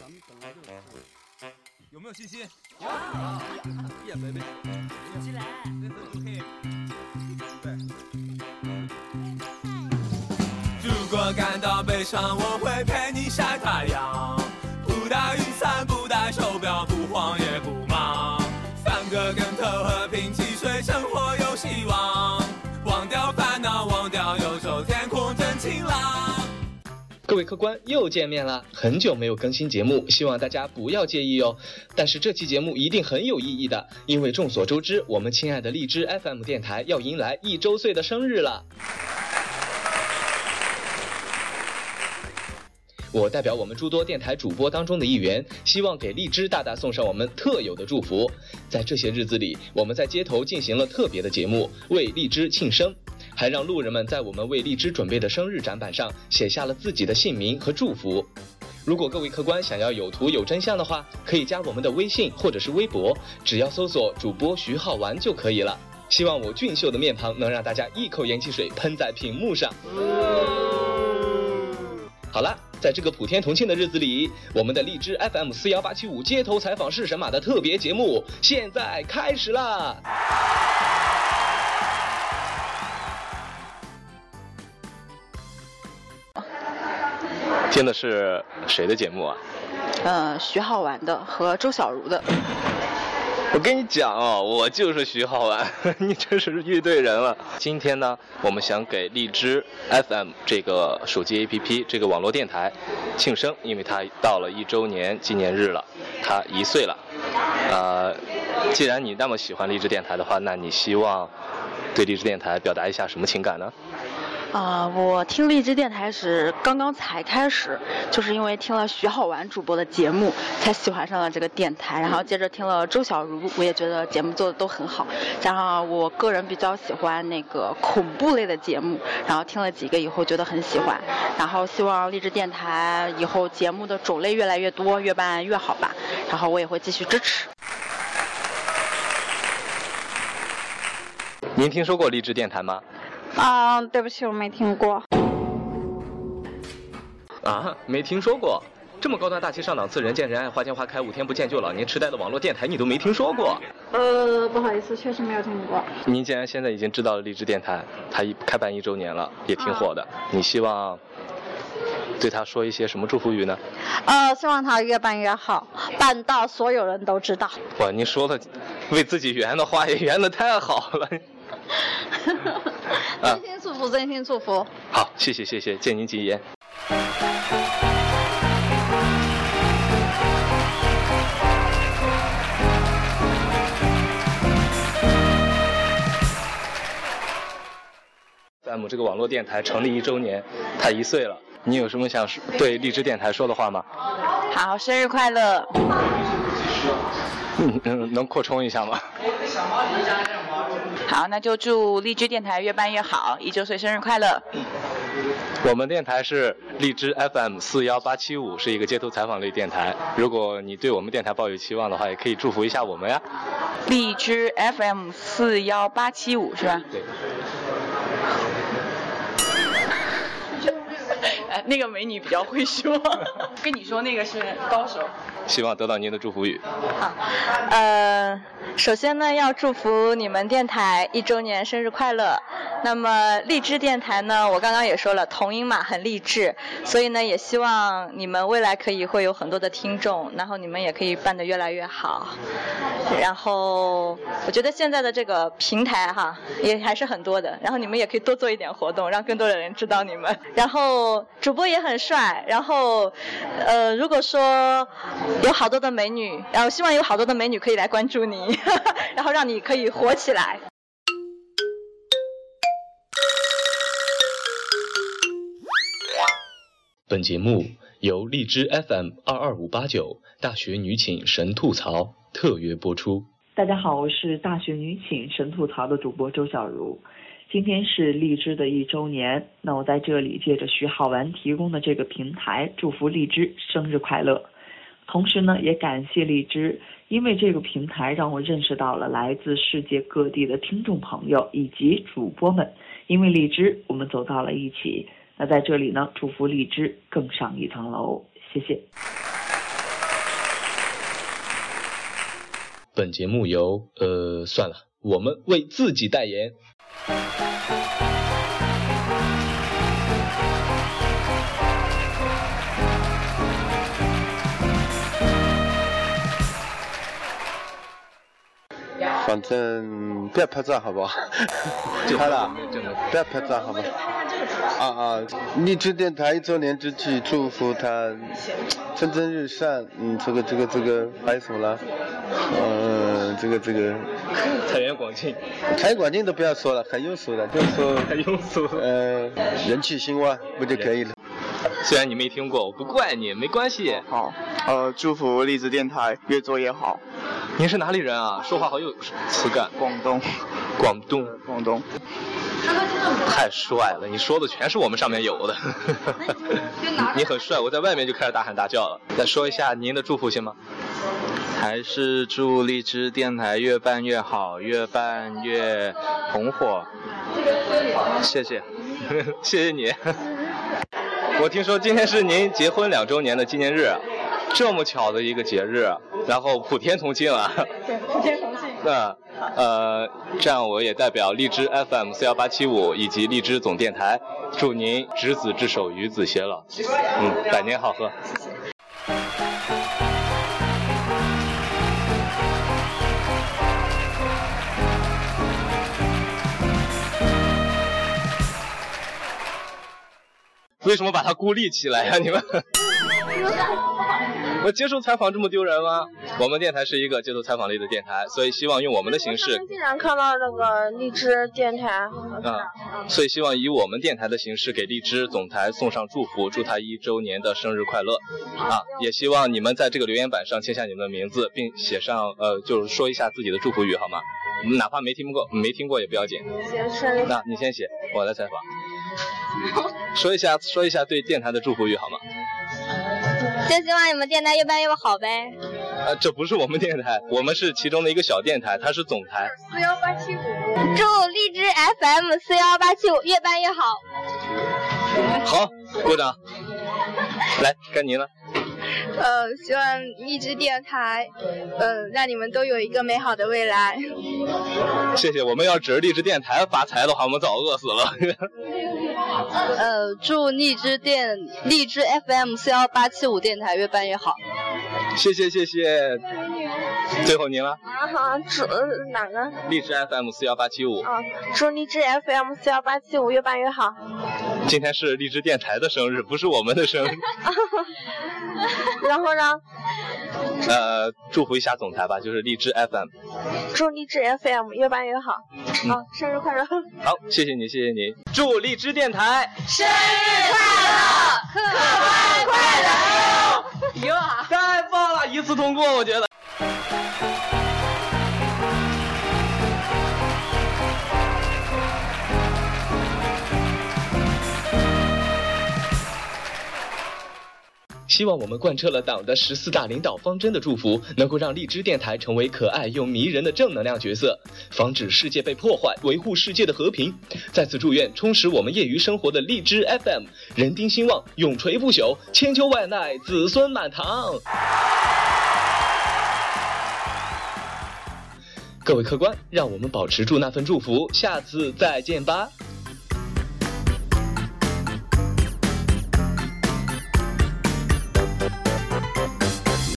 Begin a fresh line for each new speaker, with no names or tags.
咱们本来就是。
有没有信心？
有。耶，baby。
起来。
OK。
如果感到悲伤，我会陪你晒太阳。不带雨伞，不带手表，不慌也不忙。翻个跟头，和平汽水，生活有希望。
各位客官又见面了，很久没有更新节目，希望大家不要介意哦。但是这期节目一定很有意义的，因为众所周知，我们亲爱的荔枝 FM 电台要迎来一周岁的生日了。我代表我们诸多电台主播当中的一员，希望给荔枝大大送上我们特有的祝福。在这些日子里，我们在街头进行了特别的节目，为荔枝庆生，还让路人们在我们为荔枝准备的生日展板上写下了自己的姓名和祝福。如果各位客官想要有图有真相的话，可以加我们的微信或者是微博，只要搜索主播徐浩玩就可以了。希望我俊秀的面庞能让大家一口盐汽水喷在屏幕上。好了。在这个普天同庆的日子里，我们的荔枝 FM 四幺八七五街头采访是神马的特别节目现在开始啦！听的是谁的节目啊？
呃，徐浩玩的和周小茹的。
我跟你讲哦，我就是徐浩玩，你真是遇对人了。今天呢，我们想给荔枝 FM 这个手机 APP 这个网络电台庆生，因为它到了一周年纪念日了，它一岁了。呃，既然你那么喜欢荔枝电台的话，那你希望对荔枝电台表达一下什么情感呢？
啊、我听荔枝电台是刚刚才开始，就是因为听了徐浩玩主播的节目，才喜欢上了这个电台。然后接着听了周小茹，我也觉得节目做的都很好。加上我个人比较喜欢那个恐怖类的节目，然后听了几个以后觉得很喜欢。然后希望荔枝电台以后节目的种类越来越多，越办越好吧。然后我也会继续支持。
您听说过荔枝电台吗？
啊，对不起，我没听过。
啊，没听说过？这么高端大气上档次、人见人爱、花见花开、五天不见就老年痴呆的网络电台，你都没听说过？
呃，不好意思，确实没有听过。
您既然现在已经知道了荔枝电台，它一开办一周年了，也挺火的，啊、你希望对他说一些什么祝福语呢？
呃，希望他越办越好，办到所有人都知道。
哇，您说的为自己圆的话也圆的太好了。
真心祝福，真心祝福。
好，谢谢谢谢，借您吉言。在我们这个网络电台成立一周年，它一岁了，你有什么想对荔枝电台说的话吗？
好，生日快乐！
嗯嗯，能扩充一下吗？
好，那就祝荔枝电台越办越好，一周岁生日快乐！
我们电台是荔枝 FM 四幺八七五，是一个街头采访类电台。如果你对我们电台抱有期望的话，也可以祝福一下我们呀。
荔枝 FM 四幺八七五是吧？
对。
呃，那个美女比较会说，跟你说那个是高手。
希望得到您的祝福语。
好，呃，首先呢，要祝福你们电台一周年生日快乐。那么励志电台呢，我刚刚也说了，同音嘛，很励志，所以呢，也希望你们未来可以会有很多的听众，然后你们也可以办得越来越好。然后我觉得现在的这个平台哈，也还是很多的，然后你们也可以多做一点活动，让更多的人知道你们。然后主播也很帅，然后呃，如果说有好多的美女，然后希望有好多的美女可以来关注你，然后让你可以火起来。
本节目由荔枝 FM 二二五八九大学女寝神吐槽特约播出。
大家好，我是大学女寝神吐槽的主播周小茹。今天是荔枝的一周年，那我在这里借着徐浩玩提供的这个平台，祝福荔枝生日快乐。同时呢，也感谢荔枝，因为这个平台让我认识到了来自世界各地的听众朋友以及主播们。因为荔枝，我们走到了一起。那在这里呢，祝福荔枝更上一层楼，谢谢。
本节目由呃，算了，我们为自己代言。
反正不要拍照，好不好？
就
好了。不要拍照，好吧？啊啊！励志电台一周年之际，祝福他蒸蒸日上。嗯，这个这个这个还有什么了？嗯，这个这个
财源广进，
财源广进都不要说了，很庸俗的，就说
很庸俗。
呃，人气兴旺不就可以了？
虽然你没听过，我不怪你，没关系。
好，呃，祝福励志电台越做越好。
您是哪里人啊？说话好有词感。
广东，
广东，
广东。
太帅了！你说的全是我们上面有的。你很帅，我在外面就开始大喊大叫了。再说一下您的祝福行吗？
还是祝荔枝电台越办越好，越办越红火。谢谢，
谢谢你。我听说今天是您结婚两周年的纪念日，这么巧的一个节日，然后普天同庆啊！
对，普天同庆。
那呃，这样我也代表荔枝 FM 四幺八七五以及荔枝总电台，祝您执子之手，与子偕老。嗯，百年好合。
谢谢。
为什么把它孤立起来呀？你们？我接受采访这么丢人吗？我们电台是一个接受采访类的电台，所以希望用我们的形式。
竟然看到那个荔枝电台。
啊，所以希望以我们电台的形式给荔枝总台送上祝福，祝他一周年的生日快乐。啊，也希望你们在这个留言板上签下你们的名字，并写上呃，就是说一下自己的祝福语，好吗？哪怕没听过，没听过也不要紧。那你先写，我来采访。说一下，说一下对电台的祝福语好吗？
就希望你们电台越办越好呗。
呃，这不是我们电台，我们是其中的一个小电台，它是总台。
四幺八七五。祝荔枝 FM 四幺八七五越办越好。
好，鼓掌。来，该您了。
呃，希望荔枝电台，呃，让你们都有一个美好的未来。
谢谢，我们要指着荔枝电台发财的话，我们早饿死了。
呃，祝荔枝电荔枝 FM 四幺八七五电台越办越好。
谢谢谢谢。最后您了。
啊好，祝哪个？
荔枝 FM 四幺八七五。
啊，祝荔枝 FM 四幺八七五越办越好。
今天是荔枝电台的生日，不是我们的生日。
然后呢？
呃，祝福一下总裁吧，就是荔枝 FM。
祝荔枝 FM 越办越好。好，生日快乐。
好，谢谢你，谢谢你。祝荔枝电台
生日快乐，客官快乐
哟！哟，太棒了，一次通过，我觉得。希望我们贯彻了党的十四大领导方针的祝福，能够让荔枝电台成为可爱又迷人的正能量角色，防止世界被破坏，维护世界的和平。再次祝愿充实我们业余生活的荔枝 FM 人丁兴旺，永垂不朽，千秋万代，子孙满堂。各位客官，让我们保持住那份祝福，下次再见吧。